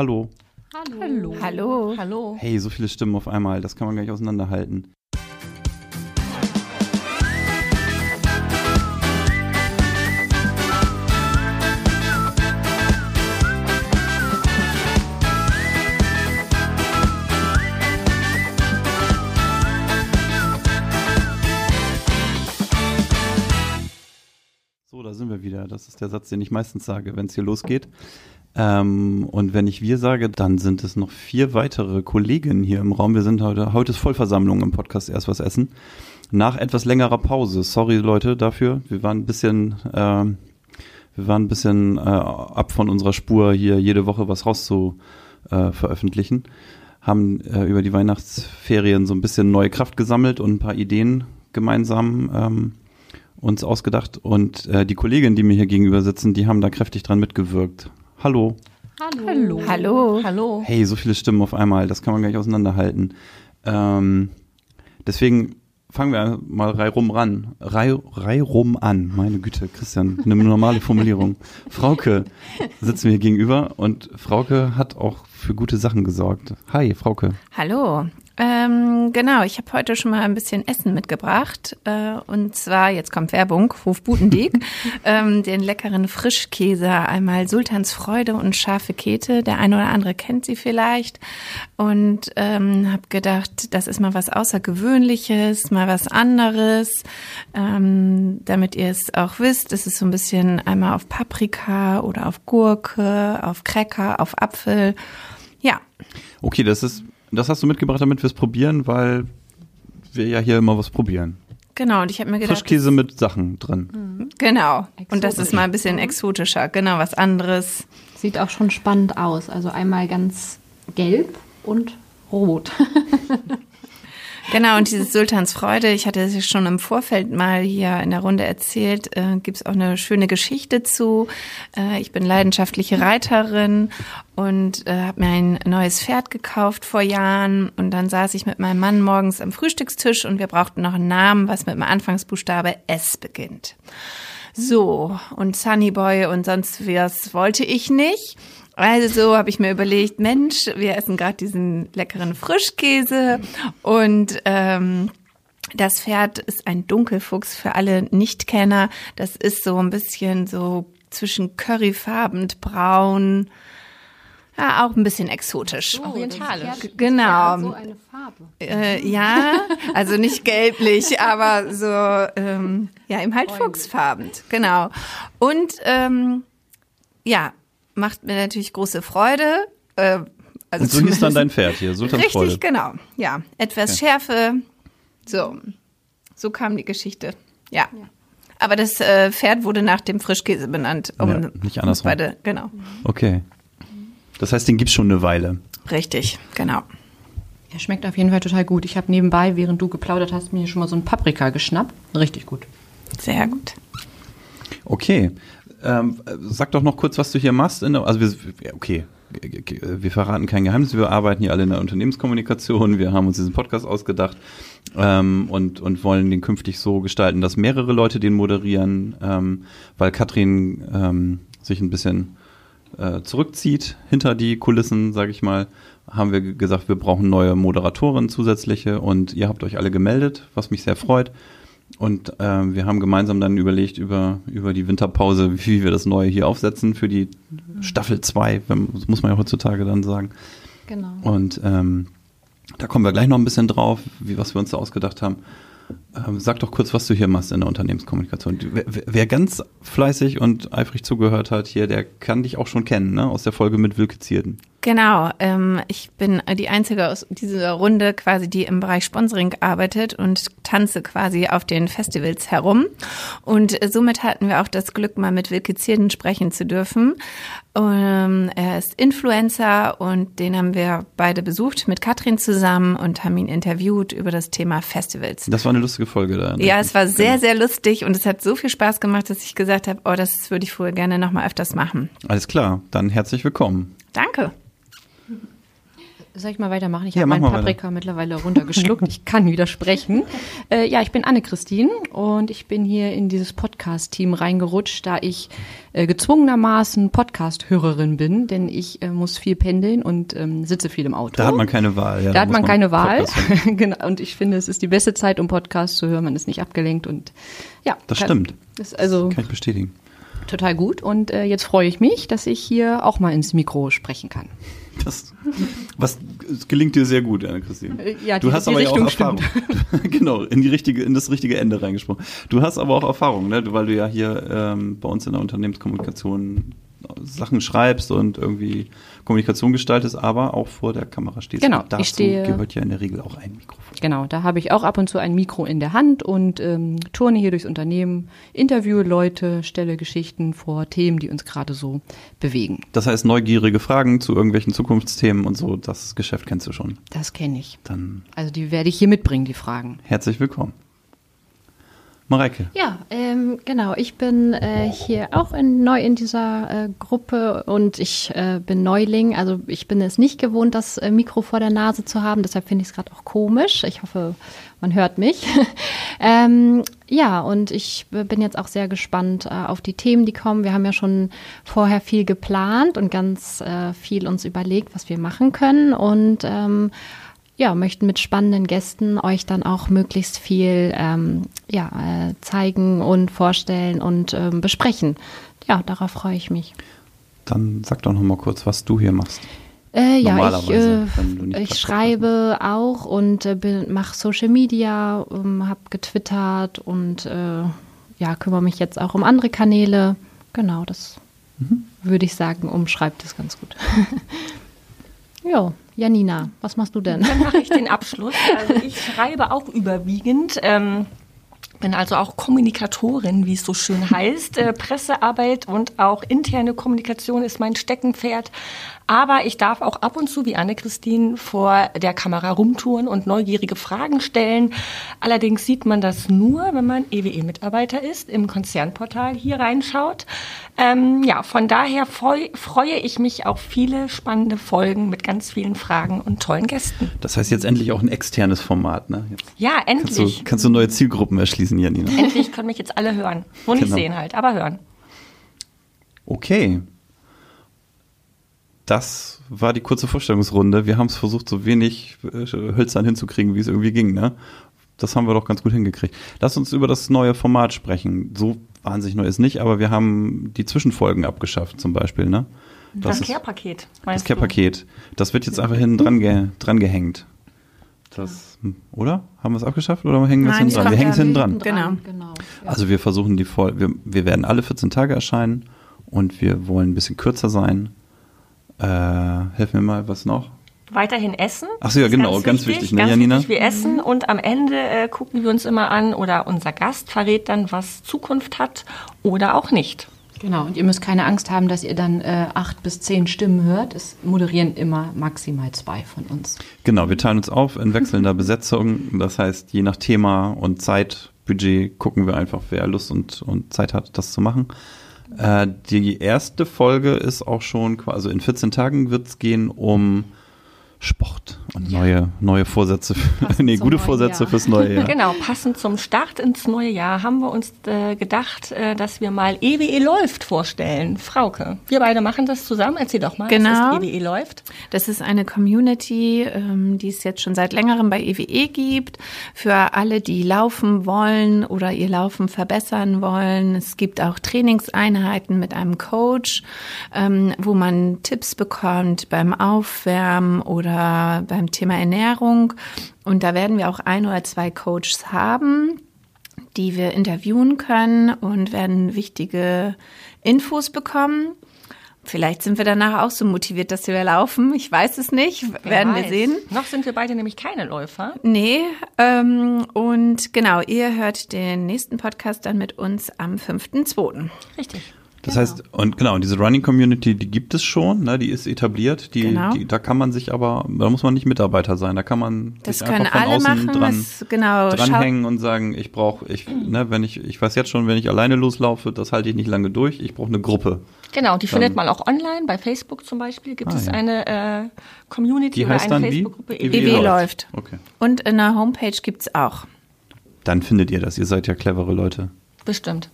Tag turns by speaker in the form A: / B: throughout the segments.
A: Hallo.
B: Hallo. Hallo. Hallo.
A: Hey, so viele Stimmen auf einmal, das kann man gar nicht auseinanderhalten. So, da sind wir wieder. Das ist der Satz, den ich meistens sage, wenn es hier losgeht. Ähm, und wenn ich wir sage, dann sind es noch vier weitere Kolleginnen hier im Raum. Wir sind heute, heute ist Vollversammlung im Podcast Erst was essen. Nach etwas längerer Pause. Sorry Leute dafür. Wir waren ein bisschen, äh, wir waren ein bisschen äh, ab von unserer Spur, hier jede Woche was raus zu äh, veröffentlichen. Haben äh, über die Weihnachtsferien so ein bisschen neue Kraft gesammelt und ein paar Ideen gemeinsam ähm, uns ausgedacht. Und äh, die Kolleginnen, die mir hier gegenüber sitzen, die haben da kräftig dran mitgewirkt. Hallo.
B: Hallo. Hallo. Hallo.
A: Hey, so viele Stimmen auf einmal, das kann man gar nicht auseinanderhalten. Ähm, deswegen fangen wir mal reihum ran. Rei, reihum an. Meine Güte, Christian, eine normale Formulierung. Frauke sitzen mir gegenüber und Frauke hat auch für gute Sachen gesorgt. Hi, Frauke.
B: Hallo. Ähm, genau, ich habe heute schon mal ein bisschen Essen mitgebracht. Äh, und zwar, jetzt kommt Werbung, Hof Butendiek, ähm, den leckeren Frischkäse, einmal Sultansfreude und scharfe Kete. Der eine oder andere kennt sie vielleicht. Und ähm, habe gedacht, das ist mal was Außergewöhnliches, mal was anderes. Ähm, damit ihr es auch wisst, es ist so ein bisschen einmal auf Paprika oder auf Gurke, auf Cracker, auf Apfel. Ja.
A: Okay, das ist das hast du mitgebracht, damit wir es probieren, weil wir ja hier immer was probieren.
B: Genau, und ich habe mir gedacht.
A: Frischkäse mit Sachen drin.
B: Mhm. Genau. Exotisch. Und das ist mal ein bisschen exotischer. Genau, was anderes.
C: Sieht auch schon spannend aus. Also einmal ganz gelb und rot.
B: Genau, und dieses Sultans Freude, ich hatte es schon im Vorfeld mal hier in der Runde erzählt, äh, gibt es auch eine schöne Geschichte zu. Äh, ich bin leidenschaftliche Reiterin und äh, habe mir ein neues Pferd gekauft vor Jahren. Und dann saß ich mit meinem Mann morgens am Frühstückstisch und wir brauchten noch einen Namen, was mit dem Anfangsbuchstabe S beginnt. So, und Sunnyboy und sonst was wollte ich nicht. Also habe ich mir überlegt, Mensch, wir essen gerade diesen leckeren Frischkäse und ähm, das Pferd ist ein Dunkelfuchs für alle Nichtkenner. Das ist so ein bisschen so zwischen curryfarbend braun. Ja, auch ein bisschen exotisch.
C: So, Orientalisch.
B: Genau.
C: So eine Farbe.
B: Äh, ja, also nicht gelblich, aber so, ähm, ja, eben halt fuchsfarbend. Genau. Und ähm, ja, macht mir natürlich große Freude. Äh,
A: also Und so hieß dann dein Pferd hier, Sultansfreude.
B: Richtig, genau. Ja, etwas okay. Schärfe. So, so kam die Geschichte. Ja. ja. Aber das äh, Pferd wurde nach dem Frischkäse benannt.
A: Um ja, nicht andersrum.
B: Beide, genau.
A: Okay. Das heißt, den gibt's schon eine Weile.
B: Richtig, genau.
C: Er schmeckt auf jeden Fall total gut. Ich habe nebenbei, während du geplaudert hast, mir schon mal so ein Paprika geschnappt. Richtig gut.
B: Sehr gut.
A: Okay. Ähm, sag doch noch kurz, was du hier machst. Der, also wir, okay, wir verraten kein Geheimnis. Wir arbeiten hier alle in der Unternehmenskommunikation. Wir haben uns diesen Podcast ausgedacht ähm, und, und wollen den künftig so gestalten, dass mehrere Leute den moderieren, ähm, weil Katrin ähm, sich ein bisschen äh, zurückzieht hinter die Kulissen, sage ich mal, haben wir gesagt, wir brauchen neue Moderatoren zusätzliche und ihr habt euch alle gemeldet, was mich sehr freut. Und äh, wir haben gemeinsam dann überlegt über, über die Winterpause, wie wir das Neue hier aufsetzen für die Staffel 2, muss man ja heutzutage dann sagen.
C: Genau.
A: Und ähm, da kommen wir gleich noch ein bisschen drauf, wie was wir uns da ausgedacht haben. Ähm, sag doch kurz, was du hier machst in der Unternehmenskommunikation. Wer, wer, ganz fleißig und eifrig zugehört hat hier, der kann dich auch schon kennen, ne? Aus der Folge mit Wilke Zierden.
B: Genau, ähm, ich bin die Einzige aus dieser Runde quasi, die im Bereich Sponsoring arbeitet und tanze quasi auf den Festivals herum. Und somit hatten wir auch das Glück, mal mit Wilke Zierden sprechen zu dürfen. Ähm, er ist Influencer und den haben wir beide besucht mit Katrin zusammen und haben ihn interviewt über das Thema Festivals.
A: Das war eine lustige Folge da.
B: Ne? Ja, es war sehr, sehr lustig und es hat so viel Spaß gemacht, dass ich gesagt habe, oh, das würde ich vorher gerne nochmal öfters machen.
A: Alles klar, dann herzlich willkommen.
B: Danke.
C: Soll ich mal weitermachen? Ich
A: Ja,
C: habe meinen Paprika mittlerweile runtergeschluckt. ich kann widersprechen. Äh, ja, ich bin Anne-Christine und ich bin hier in dieses Podcast-Team reingerutscht, da ich äh, gezwungenermaßen Podcast-Hörerin bin, denn ich äh, muss viel pendeln und ähm, sitze viel im Auto.
A: Da hat man keine Wahl. Ja,
C: da hat
A: muss
C: man keine Wahl. Genau. Und ich finde, es ist die beste Zeit, um Podcast zu hören. Man ist nicht abgelenkt und ja.
A: Das
C: kann-
A: stimmt.
C: Das ist also
A: Kann ich bestätigen.
C: Total gut. Und äh, jetzt freue ich mich, dass ich hier auch mal ins Mikro sprechen kann.
A: Das, was es gelingt dir sehr gut, Anne-Christine.
C: Äh, ja,
A: du
C: die-
A: hast
C: die
A: aber ja auch
C: Richtung
A: Erfahrung. genau, in die richtige, in das richtige Ende reingesprochen. Du hast aber auch Erfahrung, ne? Du- weil du ja hier ähm, bei uns in der Unternehmenskommunikation Sachen schreibst und irgendwie Kommunikation gestaltest, aber auch vor der Kamera stehst.
C: Genau,
A: Und dazu
C: ich stehe-
A: gehört ja in der Regel auch ein Mikrofon.
C: Genau, da habe ich auch ab und zu ein Mikro in der Hand und ähm, turne hier durchs Unternehmen, interviewe Leute, stelle Geschichten vor, Themen, die uns gerade so bewegen.
A: Das heißt, neugierige Fragen zu irgendwelchen Zukunftsthemen und so, das Geschäft kennst du schon.
C: Das kenne ich.
A: Dann
C: Also die werde ich hier mitbringen, die Fragen.
A: herzlich willkommen. Mareike.
D: Ja, ähm, genau. Ich bin äh, hier auch in, neu in dieser äh, Gruppe und ich äh, bin Neuling. Also ich bin es nicht gewohnt, das äh, Mikro vor der Nase zu haben. Deshalb finde ich es gerade auch komisch. Ich hoffe, man hört mich. ähm, ja, und ich bin jetzt auch sehr gespannt äh, auf die Themen, die kommen. Wir haben ja schon vorher viel geplant und ganz äh, viel uns überlegt, was wir machen können. Und ähm, ja, möchten mit spannenden Gästen euch dann auch möglichst viel ähm, ja, äh, zeigen und vorstellen und ähm, besprechen. Ja, darauf freue ich mich.
A: Dann sag doch noch mal kurz, was du hier machst.
D: Äh, ja, ich, äh, ich schreibe auch und äh, mache Social Media, ähm, habe getwittert und äh, ja, kümmere mich jetzt auch um andere Kanäle. Genau, das
A: Mhm.
D: würde ich sagen, umschreibt es ganz gut. jo, Janina, was machst du denn?
E: Dann mache ich den Abschluss. Also ich schreibe auch überwiegend. Ähm, bin also auch Kommunikatorin, wie es so schön heißt. Äh, Pressearbeit und auch interne Kommunikation ist mein Steckenpferd. Aber ich darf auch ab und zu, wie Anne-Christine, vor der Kamera rumtouren und neugierige Fragen stellen. Allerdings sieht man das nur, wenn man EWE-Mitarbeiter ist, im Konzernportal hier reinschaut. Ähm, ja, von daher freu, freue ich mich auf viele spannende Folgen mit ganz vielen Fragen und tollen Gästen.
A: Das heißt jetzt endlich auch ein externes Format, ne? Jetzt
E: Ja,
A: kannst, du,
E: endlich.
A: kannst du neue Zielgruppen erschließen, Janina.
E: Endlich können mich jetzt alle hören. Nur nicht
A: Genau.
E: sehen halt, aber hören.
A: Okay. Das war die kurze Vorstellungsrunde. Wir haben es versucht, so wenig äh, hölzern hinzukriegen, wie es irgendwie ging, ne? Das haben wir doch ganz gut hingekriegt. Lass uns über das neue Format sprechen. So wahnsinnig neu ist nicht, aber wir haben die Zwischenfolgen abgeschafft, zum Beispiel, ne?
E: Das,
A: ist-
E: Care-Paket.
A: Das? Care-Paket. Das wird jetzt einfach hinten dran, ge dran gehängt. Das, oder? Haben wir es abgeschafft oder hängen wir es hinten dran? Wir hängen es hinten dran.
C: Genau. genau. Ja.
A: Also wir versuchen die voll, wir, wir werden alle 14 Tage erscheinen und wir wollen ein bisschen kürzer sein. Äh, helf mir mal, was noch?
E: Weiterhin essen.
A: Ach so, ja, genau, ganz wichtig, ne,
E: ganz
A: Janina?
E: Wichtig, wir essen und am Ende äh, gucken wir uns immer an oder unser Gast verrät dann, was Zukunft hat oder auch nicht.
C: Genau, und ihr müsst keine Angst haben, dass ihr dann äh, acht bis zehn Stimmen hört. Es moderieren immer maximal zwei von uns.
A: Genau, wir teilen uns auf in wechselnder Besetzung. Das heißt, je nach Thema und Zeitbudget gucken wir einfach, wer Lust und, und Zeit hat, das zu machen. Äh, die erste Folge ist auch schon, quasi- also in 14 Tagen wird es gehen um Sport neue, neue Vorsätze, nee, gute Vorsätze
D: Jahr.
A: fürs neue Jahr.
E: Genau, passend zum Start ins neue Jahr haben wir uns äh, gedacht, äh, dass wir mal EWE läuft vorstellen. Frauke, wir beide machen das zusammen. Erzähl doch mal,
B: Genau.
E: was ist EWE läuft.
B: Das ist eine Community, ähm, die es jetzt schon seit längerem bei EWE gibt. Für alle, die laufen wollen oder ihr Laufen verbessern wollen. Es gibt auch Trainingseinheiten mit einem Coach, ähm, wo man Tipps bekommt beim Aufwärmen oder beim Thema Ernährung. Und da werden wir auch ein oder zwei Coaches haben die wir interviewen können und werden wichtige Infos bekommen. Vielleicht sind wir danach auch so motiviert, dass wir laufen. Ich weiß es nicht.
E: Wer
B: werden wir
E: weiß.
B: sehen.
E: Noch sind wir beide nämlich keine Läufer.
B: Nee, ähm, und genau, ihr hört den nächsten Podcast dann mit uns am 5.2.
E: Richtig.
A: Das heißt, und genau, diese Running Community, die gibt es schon, ne, die ist etabliert, die,
B: Genau.
A: die, da kann man sich aber, da muss man nicht Mitarbeiter sein, da kann man
B: Das
A: sich
B: können
A: einfach von
B: alle
A: außen
B: machen.
A: dran,
B: was, genau,
A: dranhängen und sagen, ich brauche, ich, ne, wenn ich, ich weiß jetzt schon, wenn ich alleine loslaufe, das halte ich nicht lange durch, ich brauche eine Gruppe.
E: Genau, die
A: Dann-
E: findet man auch online. Bei Facebook zum Beispiel gibt
A: Ah,
E: es
A: ja.
E: eine äh, Community
A: Die
E: oder
A: heißt
E: eine
A: dann wie?
E: Facebook-Gruppe.
A: EW
B: EW
A: läuft.
B: läuft.
A: Okay.
B: Und in der Homepage gibt's auch.
A: Dann findet ihr das, ihr seid ja clevere Leute.
E: Bestimmt.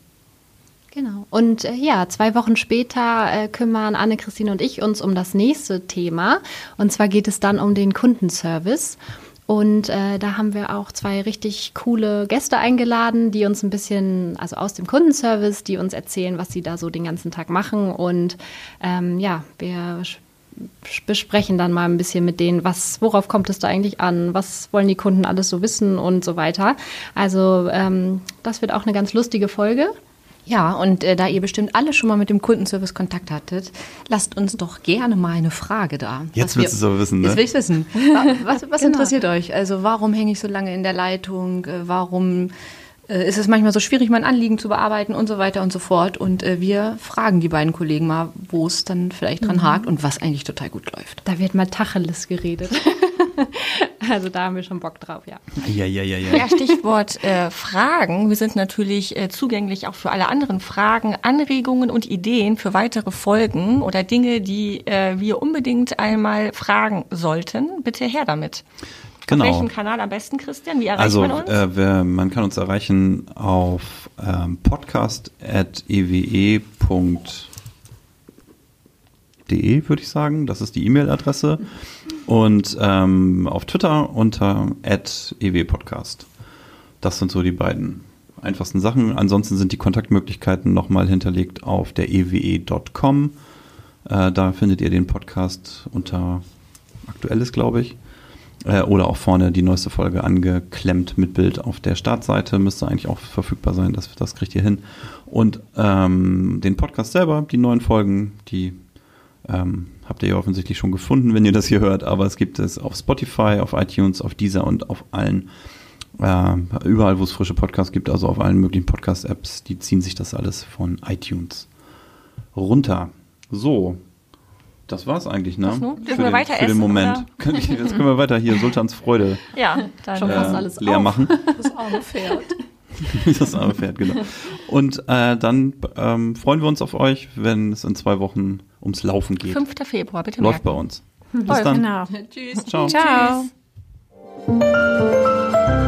D: Genau. Und äh, ja, zwei Wochen später äh, kümmern Anne-Christine und ich uns um das nächste Thema. Und zwar geht es dann um den Kundenservice. Und äh, da haben wir auch zwei richtig coole Gäste eingeladen, die uns ein bisschen, also aus dem Kundenservice, die uns erzählen, was sie da so den ganzen Tag machen. Und ähm, ja, wir besprechen dann mal ein bisschen mit denen, was, worauf kommt es da eigentlich an, was wollen die Kunden alles so wissen und so weiter. Also ähm, das wird auch eine ganz lustige Folge.
C: Ja, und äh, da ihr bestimmt alle schon mal mit dem Kundenservice Kontakt hattet, lasst uns doch gerne mal eine Frage da.
A: Jetzt willst du es aber wissen, ne?
C: Jetzt will ich wissen. Wa- Was, was
D: Genau.
C: interessiert euch? Also warum hänge ich so lange in der Leitung? Äh, Warum äh, ist es manchmal so schwierig, mein Anliegen zu bearbeiten und so weiter und so fort? Und äh, wir fragen die beiden Kollegen mal, wo es dann vielleicht dran hakt und was eigentlich total gut läuft.
D: Da wird mal Tacheles geredet. also da haben wir schon Bock drauf, ja.
A: Ja, ja, ja, ja.
E: Ja, Stichwort äh, Fragen. Wir sind natürlich äh, zugänglich auch für alle anderen Fragen, Anregungen und Ideen für weitere Folgen oder Dinge, die äh, wir unbedingt einmal fragen sollten. Bitte her damit.
A: Genau.
E: Auf welchem Kanal am besten, Christian? Wie erreicht
A: Also
E: man uns?
A: äh, wer, man kann uns erreichen auf ähm, podcast.ewe.de, würde ich sagen. Das ist die E-Mail-Adresse. Und ähm, auf Twitter unter @ewpodcast. Das sind so die beiden einfachsten Sachen. Ansonsten sind die Kontaktmöglichkeiten nochmal hinterlegt auf der ewe.com. Äh, da findet ihr den Podcast unter Aktuelles, glaube ich. Äh, oder auch vorne die neueste Folge angeklemmt mit Bild auf der Startseite. Müsste eigentlich auch verfügbar sein, das, das kriegt ihr hin. Und ähm, den Podcast selber, die neuen Folgen, die ähm, habt ihr ja offensichtlich schon gefunden, wenn ihr das hier hört. Aber es gibt es auf Spotify, auf iTunes, auf Deezer und auf allen, äh, überall, wo es frische Podcasts gibt, also auf allen möglichen Podcast-Apps, die ziehen sich das alles von iTunes runter. So, das war's eigentlich, ne?
E: Dürfen
A: für
E: wir
A: den,
E: weiter
A: für den
E: essen,
A: Moment.
E: oder?
A: Können wir- Jetzt können wir weiter hier Sultans Freude
E: ja, dann
D: Schon
E: äh,
D: fast alles
A: leer
D: auf.
A: machen.
C: Das arme Pferd.
A: das arme Pferd, genau. Und äh, dann ähm, freuen wir uns auf euch, wenn es in zwei Wochen ums Laufen geht.
E: 5. Februar, bitte.
A: Läuft
E: merken.
A: bei uns. Hm. Bis
E: Voll,
A: dann.
B: Genau.
C: Tschüss.
A: Ciao.
B: Ciao. Tschüss.